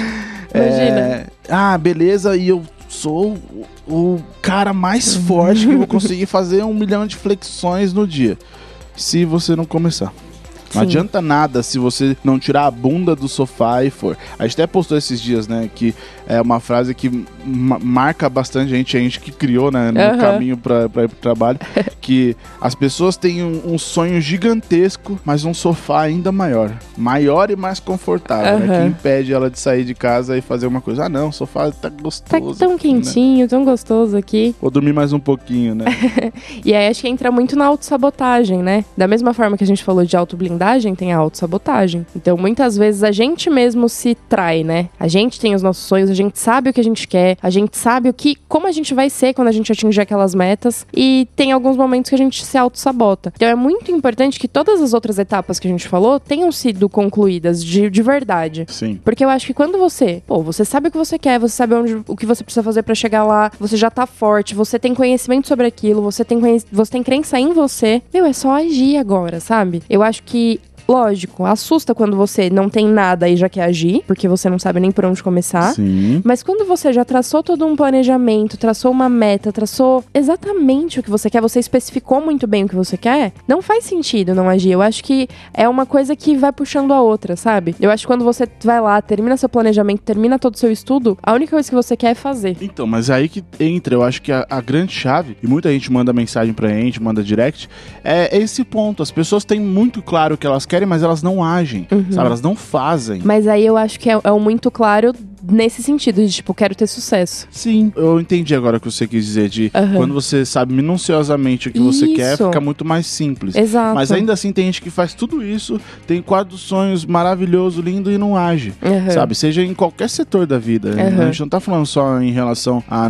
Imagina. É, ah, beleza, e eu sou o, o cara mais forte que eu vou conseguir fazer um milhão de flexões no dia. Se você não começar. Não Sim. adianta nada se você não tirar a bunda do sofá e for. A gente até postou esses dias, né? Que é uma frase que ma- marca bastante a gente, a gente que criou, né? No Aham. caminho pra, pra ir pro trabalho. que as pessoas têm um, um sonho gigantesco, mas um sofá ainda maior. Maior e mais confortável, né? Aham. Que impede ela de sair de casa e fazer uma coisa. Ah, não, o sofá tá Tá gostoso. tão aqui, né? quentinho, tão gostoso aqui. Vou dormir mais um pouquinho, né? E aí acho que entra muito na autossabotagem, né? Da mesma forma que a gente falou de autoblindagem, blindagem, tem a autossabotagem. Então, muitas vezes a gente mesmo se trai, né? A gente tem os nossos sonhos, a gente sabe o que a gente quer, a gente sabe o que, como a gente vai ser quando a gente atingir aquelas metas e tem alguns momentos que a gente se auto-sabota. Então, é muito importante que todas as outras etapas que a gente falou tenham sido concluídas de, de verdade. Sim. Porque eu acho que quando você, pô, você sabe o que você quer, você sabe onde, o que você precisa fazer para chegar lá, você já tá forte, você tem conhecimento sobre aquilo, você tem, você tem crença em você, meu, é só agir agora, sabe? Eu acho que Lógico, assusta quando você não tem nada e já quer agir, porque você não sabe nem por onde começar. Sim. Mas quando você já traçou todo um planejamento, traçou uma meta, traçou exatamente o que você quer, você especificou muito bem o que você quer, não faz sentido não agir. Eu acho que é uma coisa que vai puxando a outra, sabe? Eu acho que quando você vai lá, termina seu planejamento, termina todo o seu estudo, a única coisa que você quer é fazer. Então, mas é aí que entra, eu acho que a, a grande chave, e muita gente manda mensagem pra gente, manda direct, é esse ponto. As pessoas têm muito claro o que elas querem querem, mas elas não agem, Uhum. sabe? Elas não fazem. Mas aí eu acho que é, é o muito claro nesse sentido, de tipo, quero ter sucesso. Sim, eu entendi agora o que você quis dizer de Aham. quando você sabe minuciosamente o que você quer, Isso. fica muito mais simples. Exato. Mas ainda assim tem gente que faz tudo isso, tem quadro dos sonhos maravilhoso, lindo e não age. Uhum. Sabe? Seja em qualquer setor da vida. Uhum. A gente não tá falando só em relação a,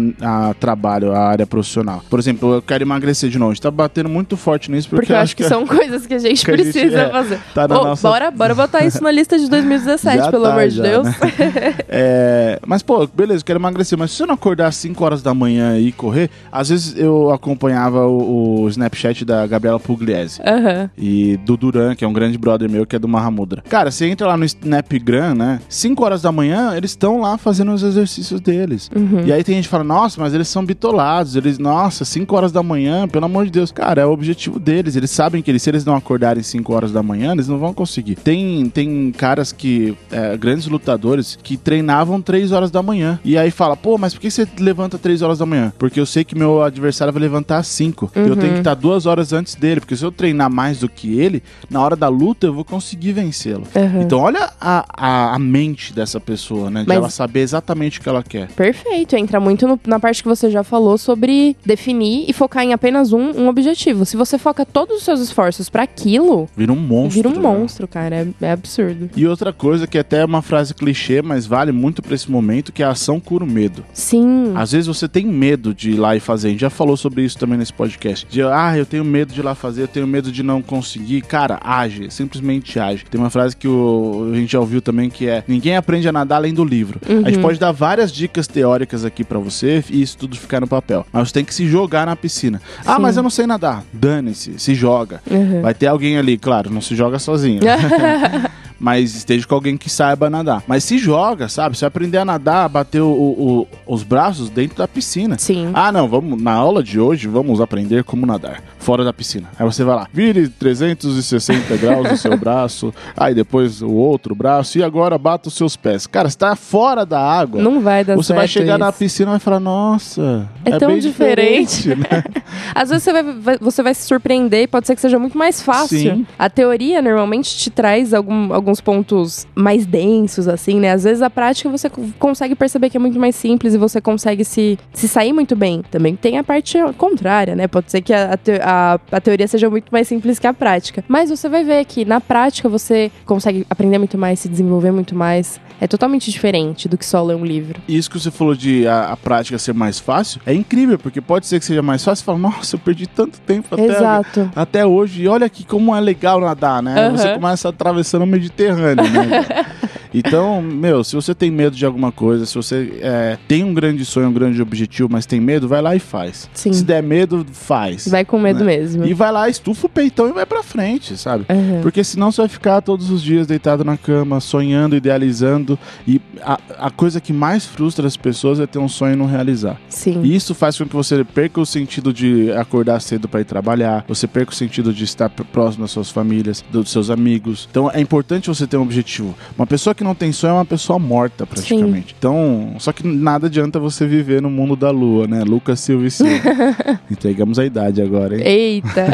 a trabalho, a área profissional. Por exemplo, eu quero emagrecer de novo. A gente tá batendo muito forte nisso porque, Porque eu acho que, são coisas que a gente que a gente, precisa é, fazer. tá na Ô, nossa- bora, bora botar isso na lista de 2017, Já pelo tá, amor de já, Deus. né? É, mas, pô, beleza, eu quero emagrecer. Mas se você não acordar às 5 horas da manhã e correr, às vezes eu acompanhava o, o Snapchat da Gabriela Pugliese. Aham. E do Duran, que é um grande brother meu, que é do Mahamudra. Cara, você entra lá no Snapgram, né? 5 horas da manhã, eles estão lá fazendo os exercícios deles. Uhum. E aí tem gente que fala, nossa, mas eles são bitolados. Eles, nossa, 5 horas da manhã, pelo amor de Deus. Cara, é o objetivo deles. Eles sabem que eles, se eles não acordarem 5 horas da manhã, eles não vão conseguir. Tem, tem caras que, é, grandes lutadores, que treinavam 3 horas da manhã. E aí fala, pô, mas por que você levanta 3 horas da manhã? Porque eu sei que meu adversário vai levantar às 5. Eu tenho que estar duas horas antes dele. Porque se eu treinar mais do que ele, na hora da luta eu vou conseguir vencê-lo. Uhum. Então olha a, a, a mente dessa pessoa, né? De Mas- ela saber exatamente o que ela quer. Perfeito, entra muito no- na parte que você já falou sobre definir e focar em apenas um, um objetivo. Se você foca todos os seus esforços pra aquilo, Vira um monstro. vira um né? monstro, cara. É, é absurdo. E outra coisa que até é uma frase clichê, mas vale muito pra esse momento, que é a ação cura o medo. Sim. Às vezes você tem medo de ir lá e fazer. A gente já falou sobre isso também nesse podcast. De, ah, eu tenho medo de ir lá fazer, eu tenho medo de não conseguir. Cara, age, simplesmente age. Tem uma frase que o, a gente já ouviu também que é: ninguém aprende a nadar além do livro. A gente pode dar várias dicas teóricas aqui pra você e isso tudo ficar no papel. Mas você tem que se jogar na piscina. Ah, Sim. mas eu não sei nadar. Dane-se, se joga. Uhum. Vai ter alguém ali, claro, não se joga sozinho. mas esteja com alguém que saiba nadar. Mas se joga, sabe? Se aprender a nadar, bater o- o- os braços dentro da piscina. Sim. Ah, não, vamos na aula de hoje vamos aprender como nadar fora da piscina. Aí você vai lá, vire 360 graus o seu braço, aí depois o outro braço e agora bata os seus pés. Cara, você tá fora da água. Não vai dar você vai chegar na isso. piscina e vai falar, nossa, É tão bem diferente." né? Às vezes você vai, você vai se surpreender e pode ser que seja muito mais fácil. Sim. A teoria normalmente te traz algum- alguns pontos mais densos, assim, né? Às vezes a prática você co- consegue perceber que é muito mais simples e você consegue se, se sair muito bem. Também tem a parte contrária, né? Pode ser que a, a a- teoria seja muito mais simples que a prática. Mas você vai ver que na prática você consegue aprender muito mais, se desenvolver muito mais. É totalmente diferente do que só ler um livro. E isso que você falou de a, a prática ser mais fácil, é incrível, porque pode ser que seja mais fácil e fala, nossa, eu perdi tanto tempo até Exato. até hoje. E olha aqui como é legal nadar, né? Aham. Você começa atravessando o Mediterrâneo, né? então, meu, se você tem medo de alguma coisa, se você é, tem um grande sonho, um grande objetivo, mas tem medo, vai lá e faz. Sim. Se der medo, faz. Vai com medo Né? mesmo. E vai lá, estufa o peitão e vai pra frente, sabe? Aham. Porque senão você vai ficar todos os dias deitado na cama, sonhando, idealizando. E a, a coisa que mais frustra as pessoas é ter um sonho e não realizar. Sim. E isso faz com que você perca o sentido de acordar cedo para ir trabalhar, você perca o sentido de estar próximo das suas famílias, dos seus amigos. Então é importante você ter um objetivo. Uma pessoa que não tem sonho é uma pessoa morta, praticamente. Então, só que nada adianta você viver no mundo da lua, né? Lucas Silva e Silva. Entregamos a idade agora, hein? Eita.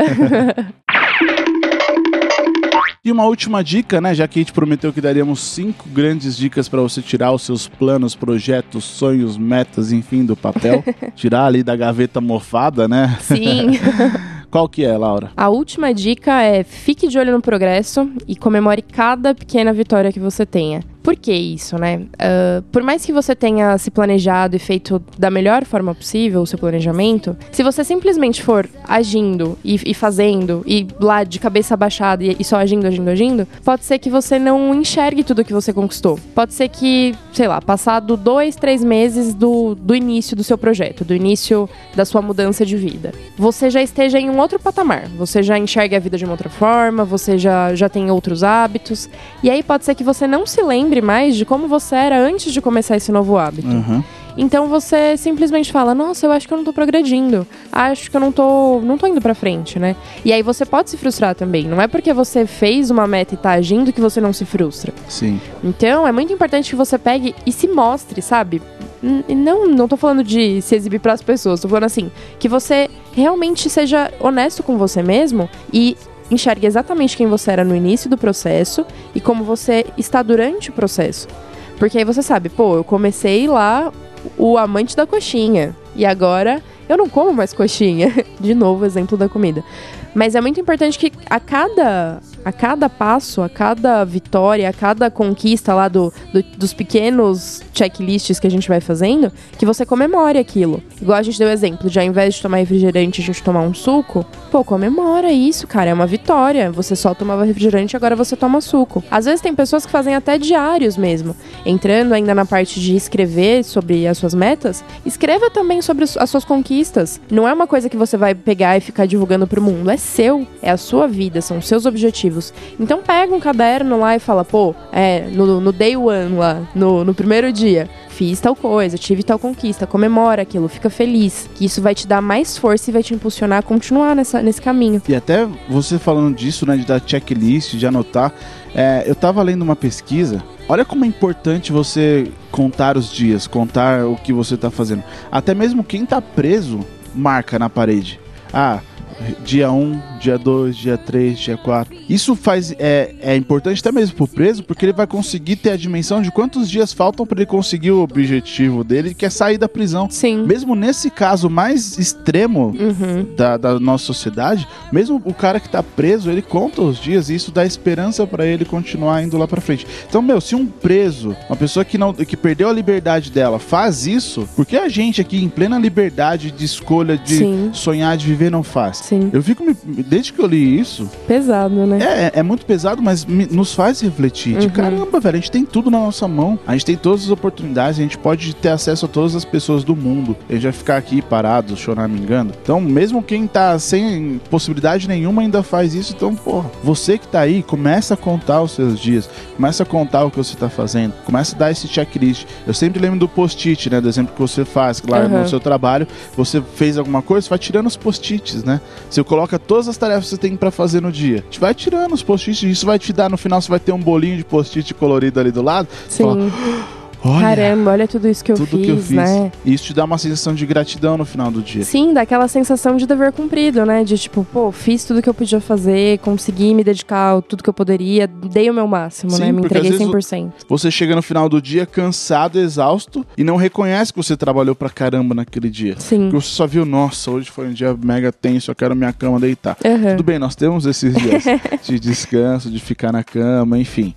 E uma última dica, né? Já que a gente prometeu que daríamos cinco grandes dicas para você tirar os seus planos, projetos, sonhos, metas, enfim, do papel. tirar ali da gaveta mofada, né? Sim. Qual que é, Laura? A última dica é fique de olho no progresso e comemore cada pequena vitória que você tenha. Por que isso, né? Uh, por mais que você tenha se planejado e feito da melhor forma possível o seu planejamento, se você simplesmente for agindo e, e fazendo e lá de cabeça baixada e, e, só agindo, agindo, agindo, pode ser que você não enxergue tudo que você conquistou. Pode ser que, sei lá, passado dois, três meses do, do início do seu projeto, do início da sua mudança de vida, você já esteja em um outro patamar. Você já enxergue a vida de uma outra forma, você já, já tem outros hábitos. E aí pode ser que você não se lembre lembre mais de como você era antes de começar esse novo hábito. Uhum. Então você simplesmente fala: "Nossa, eu acho que eu não tô progredindo. Acho que eu não tô, não tô indo para frente, né?". E aí você pode se frustrar também. Não é porque você fez uma meta e tá agindo que você não se frustra. Sim. Então, é muito importante que você pegue e se mostre, sabe? Não, não tô falando de se exibir para as pessoas, tô falando assim, que você realmente seja honesto com você mesmo e enxergue exatamente quem você era no início do processo e como você está durante o processo. Porque aí você sabe, pô, eu comecei lá o amante da coxinha e agora eu não como mais coxinha. De novo, exemplo da comida. Mas é muito importante que a cada, a cada passo, a cada vitória, a cada conquista lá do, do, dos pequenos checklists que a gente vai fazendo, que você comemore aquilo. Igual a gente deu exemplo, de ao invés de tomar refrigerante, a gente tomar um suco, pô, comemora isso, cara, é uma vitória. Você só tomava refrigerante, agora você toma suco. Às vezes tem pessoas que fazem até diários mesmo. Entrando ainda na parte de escrever sobre as suas metas, escreva também sobre as suas conquistas. Não é uma coisa que você vai pegar e ficar divulgando pro mundo, é seu, é a sua vida, são seus objetivos. Então pega um caderno lá e fala, pô, é, no, no day one lá, no, no primeiro dia, fiz tal coisa, tive tal conquista, comemora aquilo, fica feliz, que isso vai te dar mais força e vai te impulsionar a continuar nessa, nesse caminho. E até você falando disso, né, de dar checklist, de anotar, é, eu tava lendo uma pesquisa, olha como é importante você contar os dias, contar o que você tá fazendo. Até mesmo quem tá preso marca na parede. Ah, dia 1, dia 2, dia 3, dia 4. Isso faz é, é importante até mesmo pro preso, porque ele vai conseguir ter a dimensão de quantos dias faltam para ele conseguir o objetivo dele, que é sair da prisão. Sim. Mesmo nesse caso mais extremo uhum. da, da, nossa sociedade, mesmo o cara que tá preso, ele conta os dias e isso dá esperança para ele continuar indo lá para frente. Então, meu, se um preso, uma pessoa que não que perdeu a liberdade dela, faz isso, por que a gente aqui em plena liberdade de escolha de Sim. sonhar de viver não faz? Sim. Eu fico me, desde que eu li isso. Pesado, né? É, é, é muito pesado, mas me, nos faz refletir. Uhum. De caramba, velho, a gente tem tudo na nossa mão. A gente tem todas as oportunidades, a gente pode ter acesso a todas as pessoas do mundo. A gente vai ficar aqui parado, choramingando. Então, mesmo quem tá sem possibilidade nenhuma ainda faz isso. Então, porra, você que tá aí, começa a contar os seus dias. Começa a contar o que você tá fazendo. Começa a dar esse checklist. Eu sempre lembro do post-it, né? Do exemplo que você faz lá uhum. no seu trabalho. Você fez alguma coisa, você vai tirando os post-its, né? Você coloca todas as tarefas que você tem para fazer no dia. A gente vai tirando os post-its, isso vai te dar no final, você vai ter um bolinho de post-it colorido ali do lado. Sim. Fala, Olha, Caramba, olha tudo isso que eu, tudo fiz, que eu fiz, né? E isso te dá uma sensação de gratidão no final do dia. Sim, dá aquela sensação de dever cumprido, né? De tipo, pô, fiz tudo que eu podia fazer, consegui me dedicar tudo que eu poderia, dei o meu máximo, Sim, né? Me entreguei 100%. Você chega no final do dia cansado, exausto e não reconhece que você trabalhou pra caramba naquele dia. Sim. Porque você só viu, nossa, hoje foi um dia mega tenso, eu quero minha cama deitar. Uhum. Tudo bem, nós temos esses dias de descanso, de ficar na cama, enfim.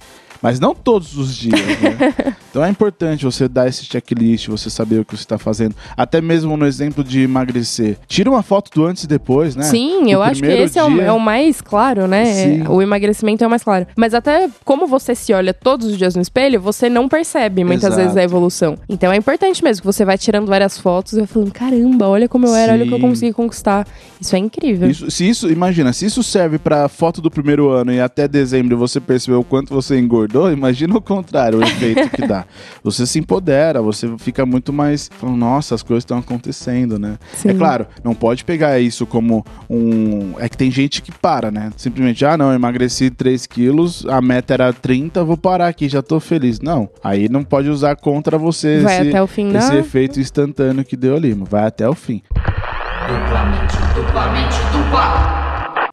Mas não todos os dias, né? então é importante você dar esse checklist, você saber o que você está fazendo. Até mesmo no exemplo de emagrecer. Tira uma foto do antes e depois, né? Sim, do eu acho que esse dia... é, o, é, o, mais claro, né? Sim. O emagrecimento é o mais claro. Mas até como você se olha todos os dias no espelho, você não percebe muitas Exato. vezes a evolução. Então é importante mesmo que você vai tirando várias fotos e vai falando: caramba, olha como eu era, Sim. olha o que eu consegui conquistar. Isso é incrível. Isso, se isso, imagina, se isso serve para foto do primeiro ano e até dezembro você percebeu o quanto você engordou imagina o contrário, o efeito que dá. Você se empodera, você fica muito mais falando, nossa, as coisas estão acontecendo, né? Sim. É claro, não pode pegar isso como um. É que tem gente que para, né? Simplesmente, ah, não, emagreci 3 quilos, a meta era 30, vou parar aqui, já tô feliz. Não. Aí não pode usar contra você vai esse, até o fim, esse efeito instantâneo que deu ali, vai até o fim. Duplamente, duplamente, dupla.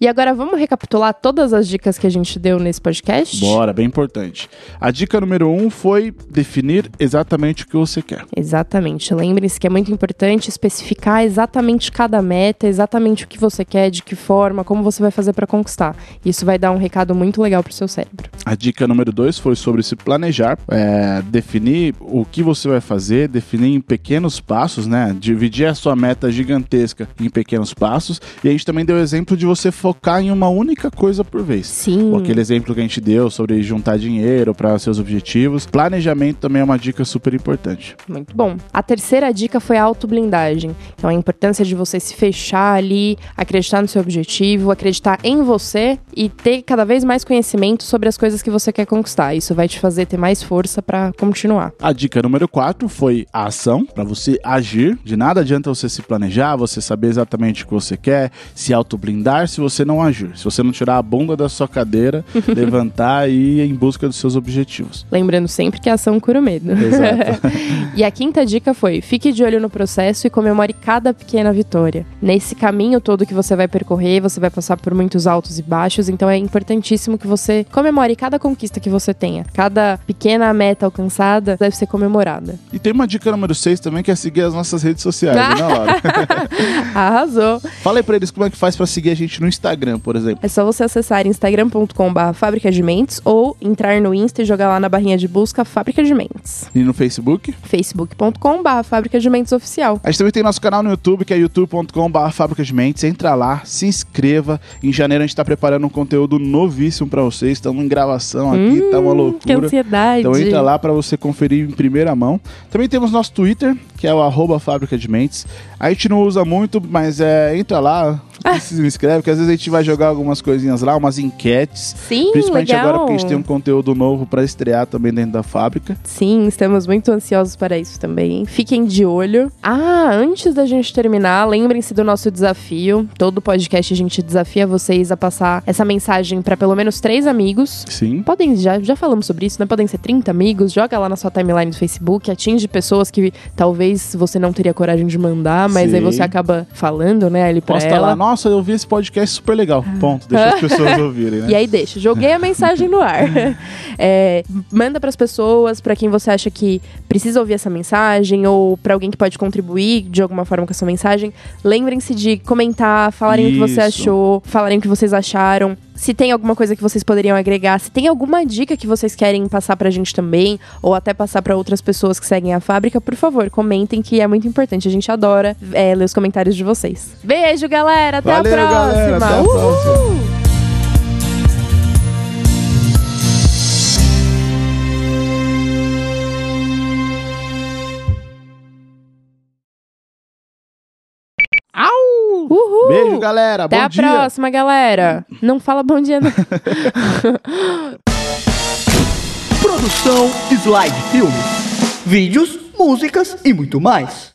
E agora vamos recapitular todas as dicas que a gente deu nesse podcast? Bora, bem importante. A dica número um foi definir exatamente o que você quer. Exatamente. Lembre-se que é muito importante especificar exatamente cada meta, exatamente o que você quer, de que forma, como você vai fazer para conquistar. Isso vai dar um recado muito legal pro seu cérebro. A dica número dois foi sobre se planejar, é, definir o que você vai fazer, definir em pequenos passos, né? Dividir a sua meta gigantesca em pequenos passos. E a gente também deu o exemplo de você focar em uma única coisa por vez. Sim. Aquele exemplo que a gente deu sobre juntar dinheiro para seus objetivos. Planejamento também é uma dica super importante. Muito bom. A terceira dica foi a autoblindagem. Então, a importância de você se fechar ali, acreditar no seu objetivo, acreditar em você e ter cada vez mais conhecimento sobre as coisas que você quer conquistar. Isso vai te fazer ter mais força para continuar. A dica número 4 foi a ação, para você agir. De nada adianta você se planejar, você saber exatamente o que você quer, se autoblindar se você não agir. Se você não tirar a bunda da sua cadeira, levantar e ir em busca dos seus objetivos. Lembrando sempre que a ação cura o medo. Exato. e a quinta dica foi: fique de olho no processo e comemore cada pequena vitória. Nesse caminho todo que você vai percorrer, você vai passar por muitos altos e baixos, então é importantíssimo que você comemore cada conquista que você tenha. Cada pequena meta alcançada deve ser comemorada. E tem uma dica número 6 também que é seguir as nossas redes sociais, né, Laura? Arrasou. Fala aí pra eles como é que faz pra seguir a gente no Instagram, por exemplo. É só você acessar instagram.com.br fábrica de mentes ou entrar no Insta e jogar lá na barrinha de busca Fábrica de Mentes. E no Facebook. facebook.com.br Fábrica de Mentes Oficial. A gente também tem nosso canal no YouTube, que é youtube.com.br Fábrica de Mentes. Entra lá, se inscreva. Em janeiro a gente tá preparando um conteúdo novíssimo pra vocês. Estamos em gravação aqui, tá uma Hum, loucura. Que ansiedade. Então entra lá para você conferir em primeira mão. Também temos nosso Twitter, que é o arroba Fábrica de Mentes. A gente não usa muito, mas é, entra lá, se inscreve, que às vezes a gente vai jogar algumas coisinhas lá, umas enquetes. Sim, Principalmente legal. agora porque a gente tem um conteúdo novo para estrear também dentro da fábrica. Sim, estamos muito ansiosos para isso também. Fiquem de olho. Ah, antes da gente terminar, lembrem-se do nosso desafio. Todo podcast a gente desafia vocês a passar essa mensagem para pelo menos três amigos. Sim. Podem, já, já falamos sobre isso, né? Podem ser 30 amigos, joga lá na sua timeline do Facebook, atinge pessoas que talvez você não teria coragem de mandar, mas Sim. aí você acaba falando, né, pra Posta ela. lá, nossa, eu vi esse podcast super legal. Ponto, deixa as pessoas ouvirem, né? E aí deixa, joguei a mensagem no ar. É, manda pras pessoas, pra quem você acha que precisa ouvir essa mensagem ou pra alguém que pode contribuir de alguma forma com essa mensagem. Lembrem-se de comentar, falarem o que você Isso. achou, falarem o que vocês acharam. Se tem alguma coisa que vocês poderiam agregar, se tem alguma dica que vocês querem passar pra gente também, ou até passar pra outras pessoas que seguem a fábrica, por favor, comentem que é muito importante. A gente adora é, ler os comentários de vocês. Beijo, galera! Até Valeu, a próxima! galera, até a Uhul! próxima. Galera. Até Bom a dia. próxima, galera. Não fala bom dia, não. Produção Slide Filmes. Vídeos, músicas e muito mais.